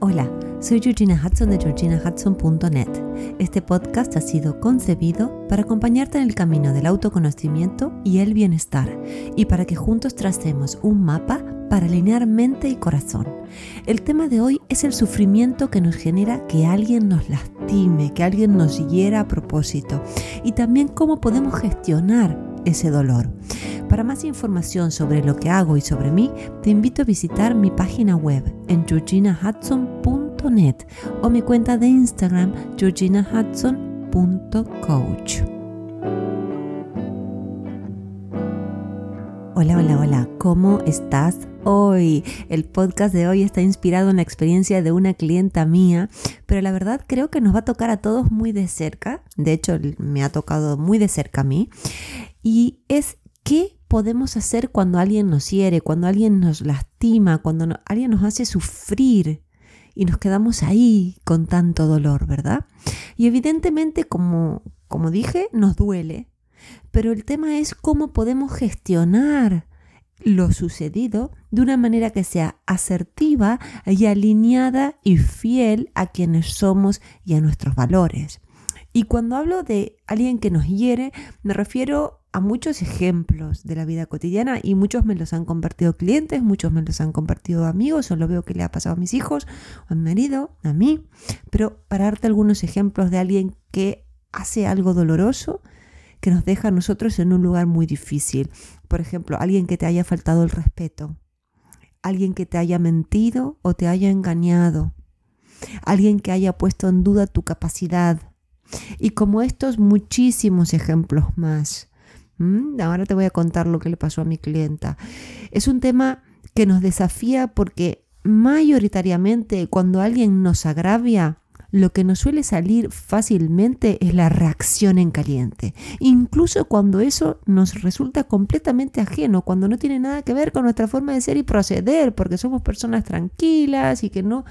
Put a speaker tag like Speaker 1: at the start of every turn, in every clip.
Speaker 1: Hola, soy Georgina Hudson de georginahudson.net. Este podcast ha sido concebido para acompañarte en el camino del autoconocimiento y el bienestar y para que juntos tracemos un mapa para alinear mente y corazón. El tema de hoy es el sufrimiento que nos genera que alguien nos lastime, que alguien nos hiera a propósito y también cómo podemos gestionar ese dolor. Para más información sobre lo que hago y sobre mí, te invito a visitar mi página web en georginahudson.net o mi cuenta de Instagram georginahudson.coach. Hola, hola, hola, ¿cómo estás hoy? El podcast de hoy está inspirado en la experiencia de una clienta mía, pero la verdad creo que nos va a tocar a todos muy de cerca, de hecho me ha tocado muy de cerca a mí, y es qué podemos hacer cuando alguien nos hiere, cuando alguien nos lastima, cuando alguien nos hace sufrir y nos quedamos ahí con tanto dolor, ¿verdad? Y evidentemente, como, como dije, nos duele, pero el tema es cómo podemos gestionar lo sucedido de una manera que sea asertiva y alineada y fiel a quienes somos y a nuestros valores. Y cuando hablo de alguien que nos hiere, me refiero a muchos ejemplos de la vida cotidiana y muchos me los han compartido clientes, muchos me los han compartido amigos o lo veo que le ha pasado a mis hijos, a mi marido, a mí. Pero para darte algunos ejemplos de alguien que hace algo doloroso que nos deja a nosotros en un lugar muy difícil. Por ejemplo, alguien que te haya faltado el respeto, alguien que te haya mentido o te haya engañado, alguien que haya puesto en duda tu capacidad. Y como estos muchísimos ejemplos más. Ahora te voy a contar lo que le pasó a mi clienta. Es un tema que nos desafía porque mayoritariamente cuando alguien nos agravia, lo que nos suele salir fácilmente es la reacción en caliente, incluso cuando eso nos resulta completamente ajeno, cuando no tiene nada que ver con nuestra forma de ser y proceder, porque somos personas tranquilas y que no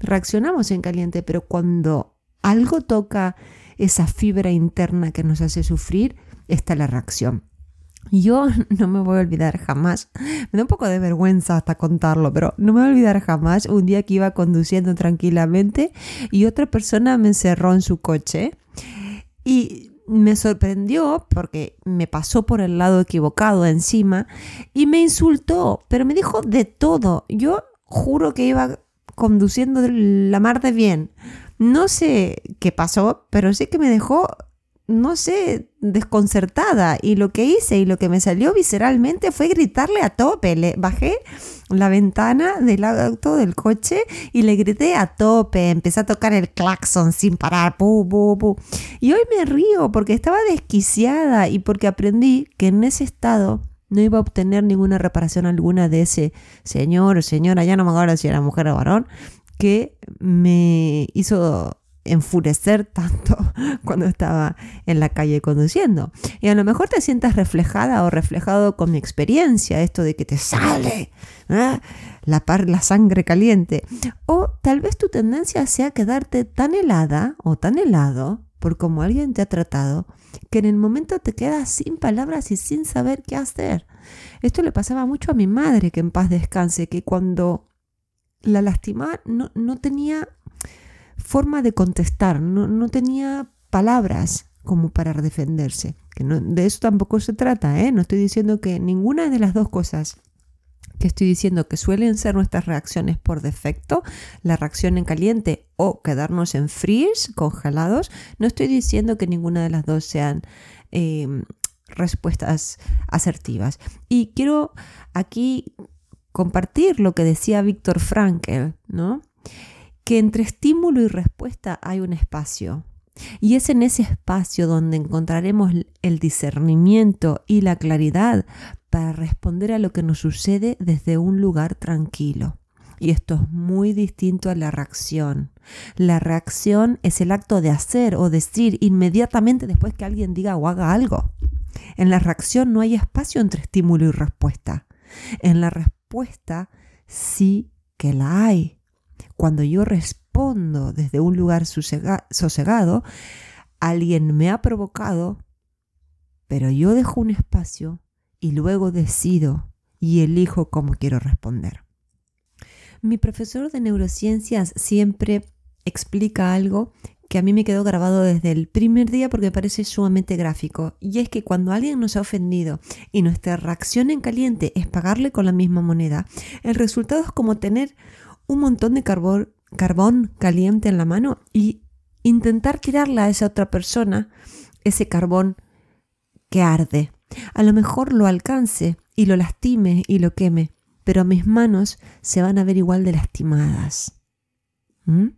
Speaker 1: reaccionamos en caliente, pero cuando algo toca esa fibra interna que nos hace sufrir, está la reacción. Yo no me voy a olvidar jamás, me da un poco de vergüenza hasta contarlo, pero no me voy a olvidar jamás un día que iba conduciendo tranquilamente y otra persona me encerró en su coche y me sorprendió porque me pasó por el lado equivocado encima y me insultó, pero me dijo de todo. Yo juro que iba conduciendo la mar de bien. No sé qué pasó, pero sé que me dejó no sé, desconcertada. Y lo que hice y lo que me salió visceralmente fue gritarle a tope. Le bajé la ventana del auto del coche y le grité a tope. Empecé a tocar el claxon sin parar. Y hoy me río porque estaba desquiciada y porque aprendí que en ese estado no iba a obtener ninguna reparación alguna de ese señor o señora, ya no me acuerdo si era mujer o varón, que me hizo enfurecer tanto cuando estaba en la calle conduciendo. Y a lo mejor te sientas reflejada o reflejado con mi experiencia, esto de que te sale ¿eh? la, par, la sangre caliente. O tal vez tu tendencia sea quedarte tan helada o tan helado por como alguien te ha tratado, que en el momento te quedas sin palabras y sin saber qué hacer. Esto le pasaba mucho a mi madre, que en paz descanse, que cuando la lastimaba no, no tenía forma de contestar, no, tenía palabras como para defenderse. Que de eso tampoco se trata, ¿eh? No estoy diciendo que ninguna de las dos cosas que estoy diciendo que suelen ser nuestras reacciones por defecto, la reacción en caliente o quedarnos en freeze, congelados, no estoy diciendo que ninguna de las dos sean em, respuestas asertivas. Y quiero aquí compartir lo que decía Víctor Frankel, ¿no? que entre estímulo y respuesta hay un espacio. Y es en ese espacio donde encontraremos el discernimiento y la claridad para responder a lo que nos sucede desde un lugar tranquilo. Y esto es muy distinto a la reacción. La reacción es el acto de hacer o decir inmediatamente después que alguien diga o haga algo. En la reacción no hay espacio entre estímulo y respuesta. En la respuesta sí que la hay cuando yo respondo desde un lugar sosegado, alguien me ha provocado, pero yo dejo un espacio y luego decido y elijo cómo quiero responder. Mi profesor de neurociencias siempre explica algo que a mí me quedó grabado desde el primer día porque parece sumamente gráfico. Y es que cuando alguien nos ha ofendido y nuestra reacción en caliente es pagarle con la misma moneda, el resultado es como tener un montón de carbón, carbón caliente en la mano y intentar tirarle a esa otra persona ese carbón que arde. A lo mejor lo alcance y lo lastime y lo queme, pero mis manos se van a ver igual de lastimadas. ¿Mm?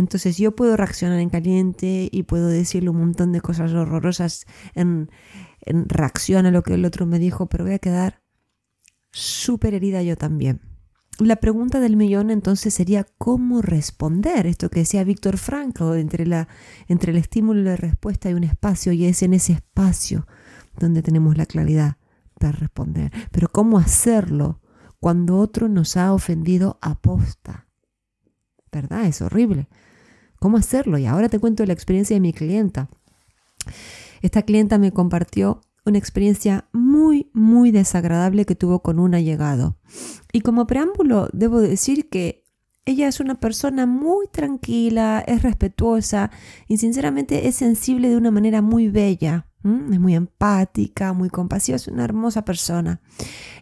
Speaker 1: Entonces yo puedo reaccionar en caliente y puedo decirle un montón de cosas horrorosas en, reacción a lo que el otro me dijo, pero voy a quedar súper herida yo también. La pregunta del millón entonces sería cómo responder, esto que decía Víctor Frankl, entre, la, entre el estímulo y la respuesta hay un espacio y es en ese espacio donde tenemos la claridad para responder. Pero cómo hacerlo cuando otro nos ha ofendido a posta. ¿Verdad? Es horrible cómo hacerlo. Y ahora te cuento la experiencia de mi clienta. Esta clienta me compartió una experiencia muy, muy desagradable que tuvo con un allegado. Y como preámbulo, debo decir que ella es una persona muy tranquila, es respetuosa y sinceramente es sensible de una manera muy bella. Es muy empática, muy compasiva, es una hermosa persona.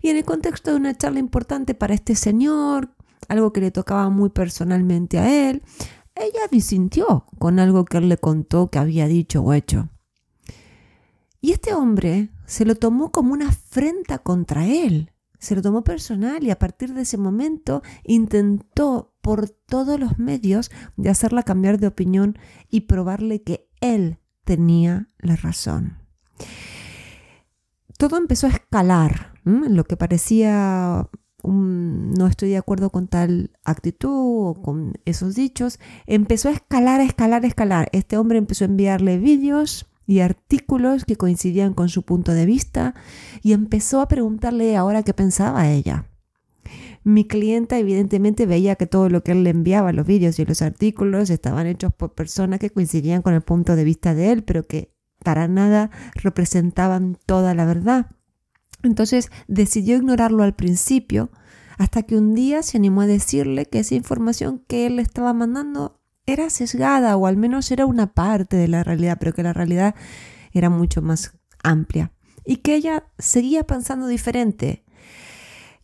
Speaker 1: Y en el contexto de una charla importante para este señor, algo que le tocaba muy personalmente a él, ella disintió con algo que él le contó que había dicho o hecho. Y este hombre se lo tomó como una afrenta contra él, se lo tomó personal y a partir de ese momento intentó por todos los medios de hacerla cambiar de opinión y probarle que él tenía la razón. Todo empezó a escalar, lo que parecía no estoy de acuerdo con tal actitud o con esos dichos, empezó a escalar, a escalar, a escalar. Este hombre empezó a enviarle vídeos y artículos que coincidían con su punto de vista y empezó a preguntarle ahora qué pensaba ella. Mi clienta evidentemente veía que todo lo que él le enviaba, los vídeos y los artículos, estaban hechos por personas que coincidían con el punto de vista de él, pero que para nada representaban toda la verdad. Entonces decidió ignorarlo al principio, hasta que un día se animó a decirle que esa información que él le estaba mandando era sesgada o al menos era una parte de la realidad, pero que la realidad era mucho más amplia y que ella seguía pensando diferente.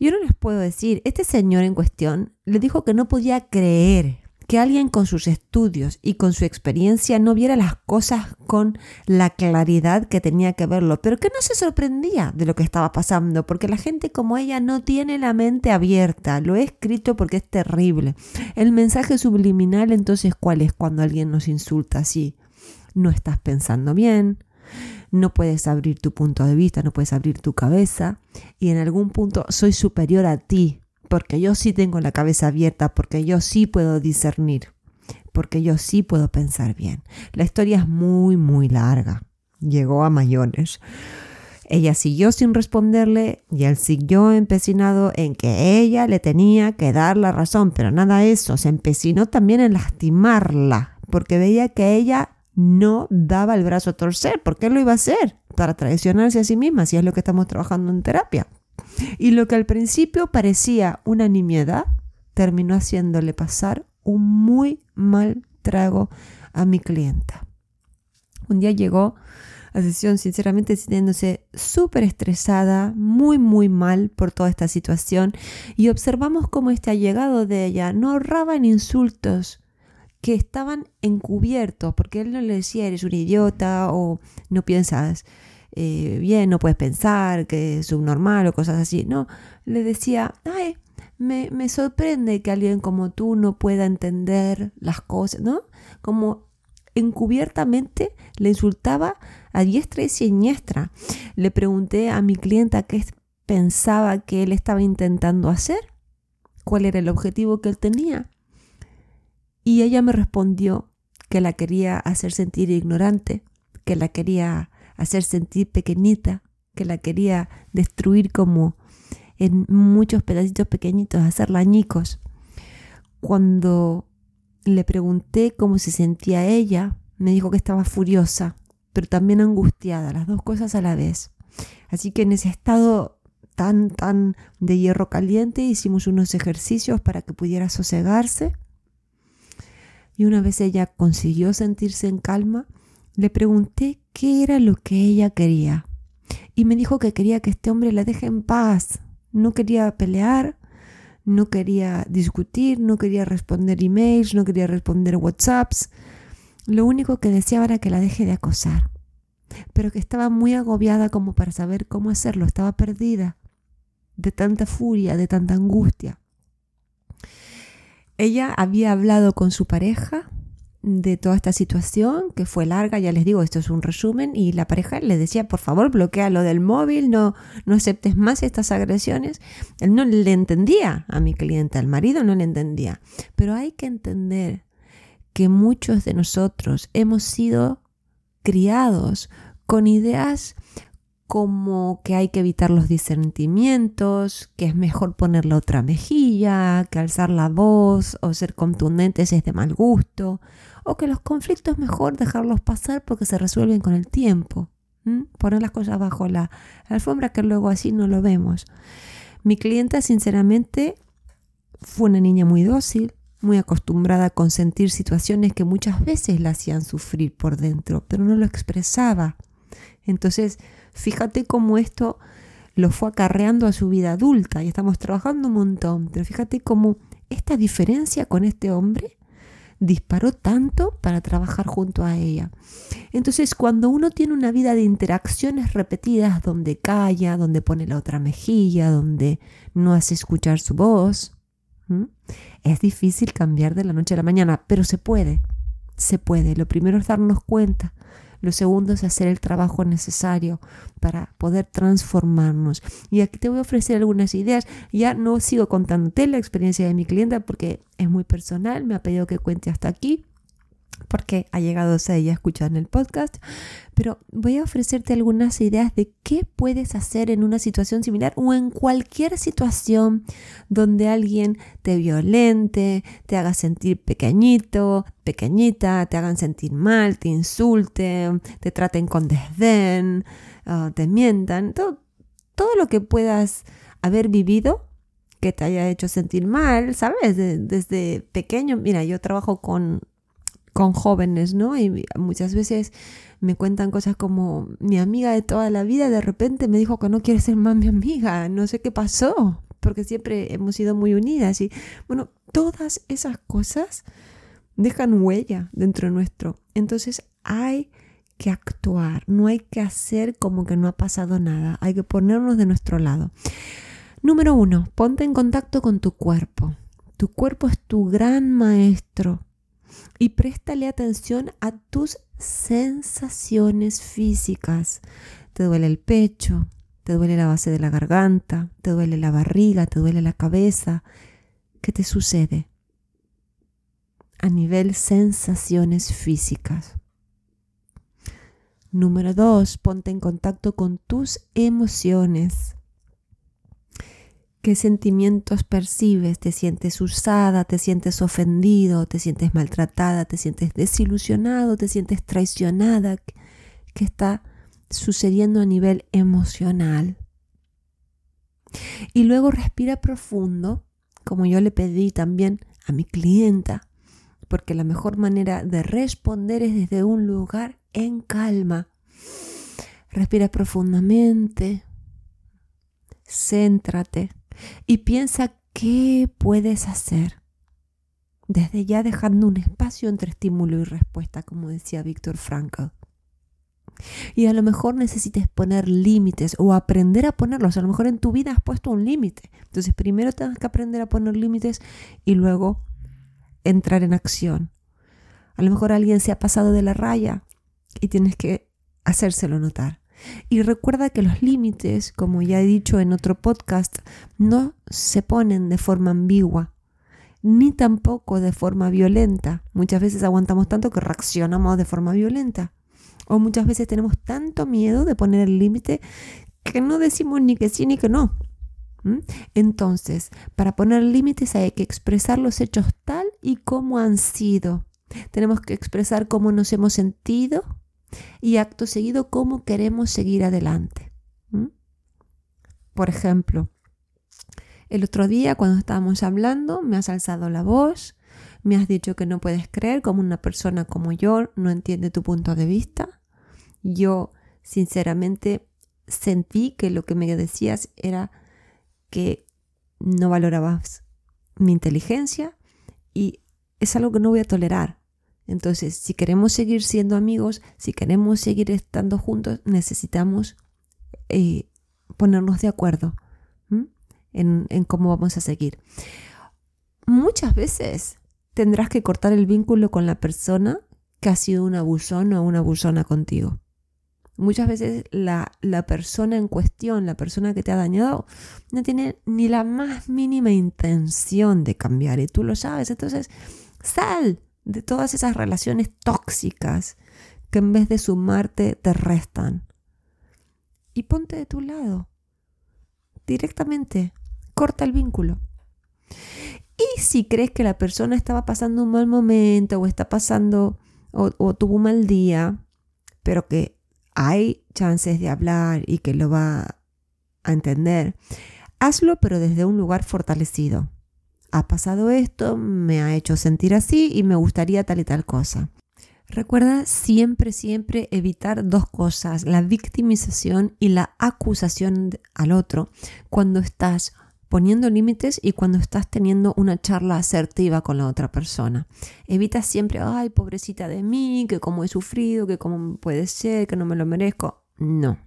Speaker 1: Yo no les puedo decir, este señor en cuestión le dijo que no podía creer que alguien con sus estudios y con su experiencia no viera las cosas con la claridad que tenía que verlo, pero que no se sorprendía de lo que estaba pasando, porque la gente como ella no tiene la mente abierta. Lo he escrito porque es terrible. El mensaje subliminal entonces, ¿cuál es cuando alguien nos insulta así? No estás pensando bien, no puedes abrir tu punto de vista, no puedes abrir tu cabeza y en algún punto soy superior a ti, porque yo sí tengo la cabeza abierta, porque yo sí puedo discernir, porque yo sí puedo pensar bien. La historia es muy, muy larga. Llegó a mayores. Ella siguió sin responderle y él siguió empecinado en que ella le tenía que dar la razón, pero nada de eso, se empecinó también en lastimarla, porque veía que ella no daba el brazo a torcer, ¿por qué lo iba a hacer? Para traicionarse a sí misma, si es lo que estamos trabajando en terapia. Y lo que al principio parecía una nimiedad, terminó haciéndole pasar un muy mal trago a mi clienta. Un día llegó a sesión sinceramente sintiéndose súper estresada, muy muy mal por toda esta situación y observamos cómo este allegado de ella no ahorraba en insultos que estaban encubiertos, porque él no le decía eres un idiota o no piensas eh, bien, no puedes pensar, que es subnormal o cosas así. No, le decía, ay, me, me sorprende que alguien como tú no pueda entender las cosas, ¿no? Como encubiertamente le insultaba a diestra y siniestra. Le pregunté a mi clienta qué pensaba que él estaba intentando hacer, cuál era el objetivo que él tenía. Y ella me respondió que la quería hacer sentir ignorante, que la quería hacer sentir pequeñita, que la quería destruir como en muchos pedacitos pequeñitos, hacerla añicos. Cuando le pregunté cómo se sentía ella, me dijo que estaba furiosa, pero también angustiada, las dos cosas a la vez. Así que en ese estado tan, tan de hierro caliente, hicimos unos ejercicios para que pudiera sosegarse. Y una vez ella consiguió sentirse en calma, le pregunté qué era lo que ella quería. Y me dijo que quería que este hombre la deje en paz. No quería pelear, no quería discutir, no quería responder emails, no quería responder WhatsApps. Lo único que deseaba era que la deje de acosar. Pero que estaba muy agobiada como para saber cómo hacerlo. Estaba perdida de tanta furia, de tanta angustia. Ella había hablado con su pareja de toda esta situación, que fue larga, ya les digo, esto es un resumen, y la pareja le decía, por favor, bloquea lo del móvil, no, no aceptes más estas agresiones. Él no le entendía a mi cliente, al marido no le entendía. Pero hay que entender que muchos de nosotros hemos sido criados con ideas como que hay que evitar los disentimientos, que es mejor poner la otra mejilla, que alzar la voz o ser contundentes es de mal gusto, o que los conflictos mejor dejarlos pasar porque se resuelven con el tiempo. Poner las cosas bajo la alfombra que luego así no lo vemos. Mi clienta sinceramente fue una niña muy dócil, muy acostumbrada a consentir situaciones que muchas veces la hacían sufrir por dentro, pero no lo expresaba. Entonces, fíjate cómo esto lo fue acarreando a su vida adulta y estamos trabajando un montón, pero fíjate cómo esta diferencia con este hombre disparó tanto para trabajar junto a ella. Entonces, cuando uno tiene una vida de interacciones repetidas donde calla, donde pone la otra mejilla, donde no hace escuchar su voz, es difícil cambiar de la noche a la mañana, pero se puede, se puede. Lo primero es darnos cuenta lo segundo es hacer el trabajo necesario para poder transformarnos. Y aquí te voy a ofrecer algunas ideas. Ya no sigo contándote la experiencia de mi clienta porque es muy personal. Me ha pedido que cuente hasta aquí porque ha llegado a ella en el podcast, pero voy a ofrecerte algunas ideas de qué puedes hacer en una situación similar o en cualquier situación donde alguien te violente, te haga sentir pequeñito, pequeñita, te hagan sentir mal, te insulten, te traten con desdén, ah, te mientan, todo, todo lo que puedas haber vivido que te haya hecho sentir mal, ¿sabes? desde pequeño, mira, yo trabajo con con jóvenes, ¿no? Y muchas veces me cuentan cosas como mi amiga de toda la vida de repente me dijo que no quiere ser más mi amiga, no sé qué pasó, porque siempre hemos sido muy unidas y bueno, todas esas cosas dejan huella dentro nuestro. Entonces hay que actuar, no hay que hacer como que no ha pasado nada, hay que ponernos de nuestro lado. Número uno, ponte en contacto con tu cuerpo. Tu cuerpo es tu gran maestro y préstale atención a tus sensaciones físicas. Te duele el pecho, te duele la base de la garganta, te duele la barriga, te duele la cabeza. ¿Qué te sucede? A nivel sensaciones físicas. Número dos, ponte en contacto con tus emociones. ¿Qué sentimientos percibes? ¿Te sientes usada? ¿Te sientes ofendido? ¿Te sientes maltratada? ¿Te sientes desilusionado? ¿Te sientes traicionada? ¿Qué está sucediendo a nivel emocional? Y luego respira profundo, como yo le pedí también a mi clienta, porque la mejor manera de responder es desde un lugar en calma. Respira profundamente, céntrate y piensa qué puedes hacer. Desde ya dejando un espacio entre estímulo y respuesta, como decía Víctor Frankl. Y a lo mejor necesites poner límites o aprender a ponerlos. A lo mejor en tu vida has puesto un límite. Entonces primero tienes que aprender a poner límites y luego entrar en acción. A lo mejor alguien se ha pasado de la raya y tienes que hacérselo notar. Y recuerda que los límites, como ya he dicho en otro podcast, no se ponen de forma ambigua, ni tampoco de forma violenta. Muchas veces aguantamos tanto que reaccionamos de forma violenta. O muchas veces tenemos tanto miedo de poner el límite que no decimos ni que sí ni que no. ¿Mm? Entonces, para poner límites hay que expresar los hechos tal y como han sido. Tenemos que expresar cómo nos hemos sentido, y acto seguido cómo queremos seguir adelante. Por ejemplo, el otro día cuando estábamos hablando me has alzado la voz, me has dicho que no puedes creer como una persona como yo no entiende tu punto de vista. Yo sinceramente sentí que lo que me decías era que no valorabas mi inteligencia y es algo que no voy a tolerar. Entonces, si queremos seguir siendo amigos, si queremos seguir estando juntos, necesitamos eh, ponernos de acuerdo en, cómo vamos a seguir. Muchas veces tendrás que cortar el vínculo con la persona que ha sido un abusón o una abusona contigo. Muchas veces la, la, persona en cuestión, la persona que te ha dañado, no tiene ni la más mínima intención de cambiar y tú lo sabes. Entonces, sal de todas esas relaciones tóxicas que en vez de sumarte te restan. Y ponte de tu lado. Directamente. Corta el vínculo. Y si crees que la persona estaba pasando un mal momento o está pasando o, o tuvo un mal día, pero que hay chances de hablar y que lo va a entender, hazlo pero desde un lugar fortalecido. Ha pasado esto, me ha hecho sentir así y me gustaría tal y tal cosa. Recuerda siempre, siempre evitar dos cosas, la victimización y la acusación al otro cuando estás poniendo límites y cuando estás teniendo una charla asertiva con la otra persona. Evita siempre, ay, pobrecita de mí, que cómo he sufrido, que cómo puede ser, que no me lo merezco. No,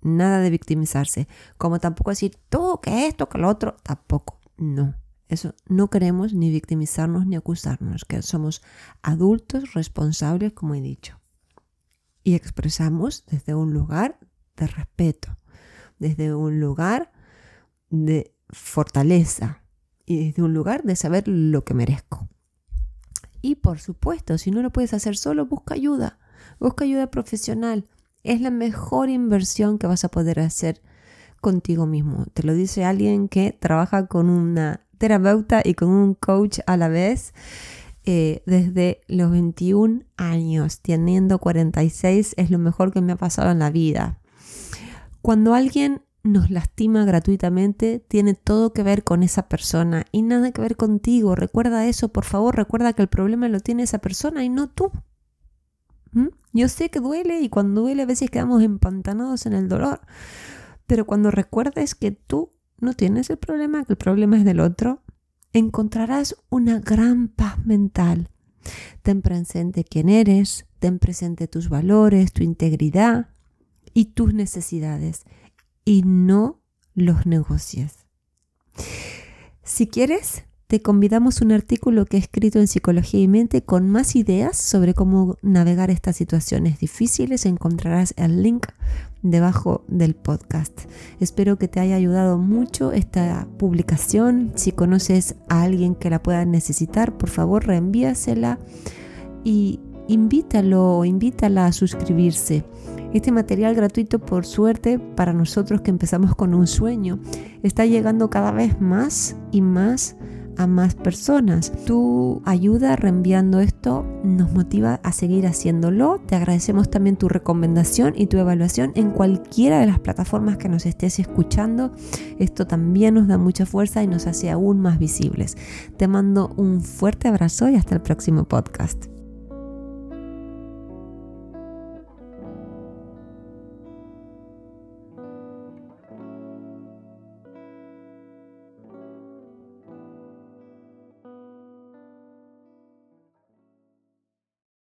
Speaker 1: nada de victimizarse. Como tampoco decir, tú, que esto, que lo otro, tampoco. No, eso no queremos ni victimizarnos ni acusarnos, que somos adultos responsables, como he dicho. Y expresamos desde un lugar de respeto, desde un lugar de fortaleza y desde un lugar de saber lo que merezco. Y por supuesto, si no lo puedes hacer solo, busca ayuda, busca ayuda profesional. Es la mejor inversión que vas a poder hacer contigo mismo. Te lo dice alguien que trabaja con una terapeuta y con un coach a la vez eh, desde los 21 años, teniendo 46, es lo mejor que me ha pasado en la vida. Cuando alguien nos lastima gratuitamente tiene todo que ver con esa persona y nada que ver contigo. Recuerda eso, por favor, recuerda que el problema lo tiene esa persona y no tú. ¿Mm? Yo sé que duele y cuando duele a veces quedamos empantanados en el dolor, pero cuando recuerdes que tú no tienes el problema, que el problema es del otro, encontrarás una gran paz mental. Ten presente quién eres, ten presente tus valores, tu integridad y tus necesidades y no los negocies. Si quieres, te convidamos un artículo que he escrito en Psicología y Mente con más ideas sobre cómo navegar estas situaciones difíciles. Encontrarás el link debajo del podcast. Espero que te haya ayudado mucho esta publicación. Si conoces a alguien que la pueda necesitar, por favor reenvíasela y invítalo o invítala a suscribirse. Este material gratuito, por suerte, para nosotros que empezamos con un sueño, está llegando cada vez más y más a más personas. Tu ayuda reenviando esto nos motiva a seguir haciéndolo. Te agradecemos también tu recomendación y tu evaluación en cualquiera de las plataformas que nos estés escuchando. Esto también nos da mucha fuerza y nos hace aún más visibles. Te mando un fuerte abrazo y hasta el próximo podcast.